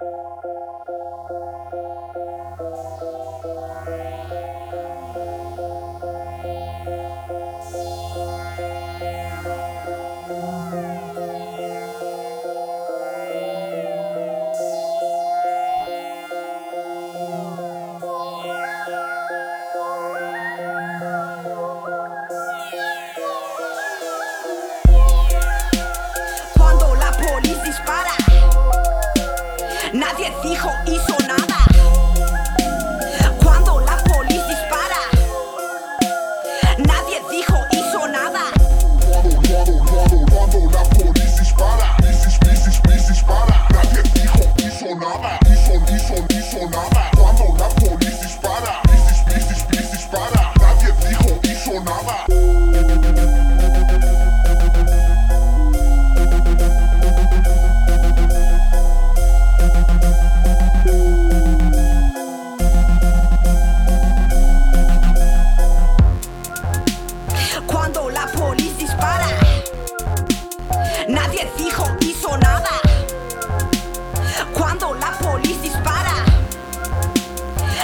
Cuando dijo hizo nada. Nadie dijo hizo nada. Cuando la policía dispara,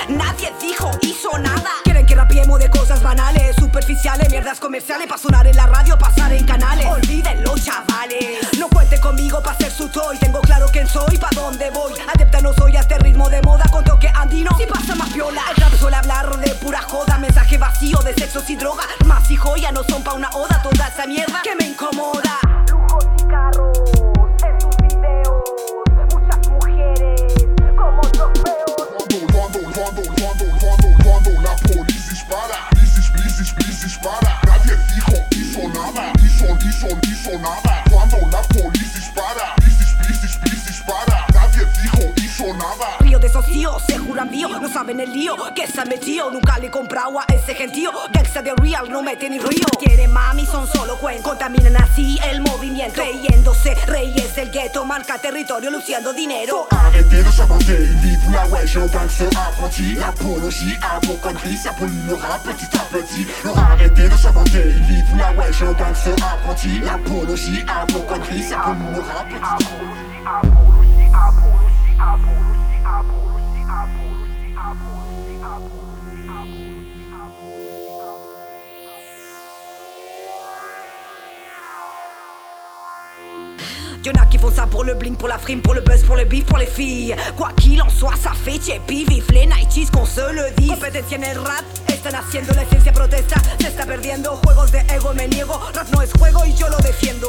nadie dijo hizo nada. Quieren que rapiemos de cosas banales, superficiales, mierdas comerciales, para sonar en la radio, pasar en canales. Olvídenlo, chavales. No cuente conmigo para ser su toy. Tengo claro quién soy, pa' dónde voy. Adepta no soy a este ritmo de moda con toque andino. Si pasa más viola, el rap suele hablar de pura joda. Mensaje vacío de sexo y droga. Más y joya no son pa' una oda. Toda esa mierda que me incomoda. Se juran bio, no saben el lío que se han metido. Nunca le he comprado a ese gentío. Gangsta de real, no mete ni río. Quiere mami, son solo cuentos. Contaminan así el movimiento. Creyéndose reyes del gueto, marca territorio, luciendo dinero. Arrêtez de vie pour la wesh, un gangster apprenti L'apologie à vos conneries, ça petit à petit arrêtez de vie pour la wesh, un gangster apprenti L'apologie à vos conneries, ça petit à Y'en a qui font ça pour le bling, pour la frime, pour le buzz, pour le bif, pour les filles. Quoi qu'il en soit, ça fait chepi, vif, les nighties, qu'on se le dit. Competencia en el rap, están haciendo la esencia protesta. Se está perdiendo juegos de ego, me niego. Rap no es juego y yo lo defiendo.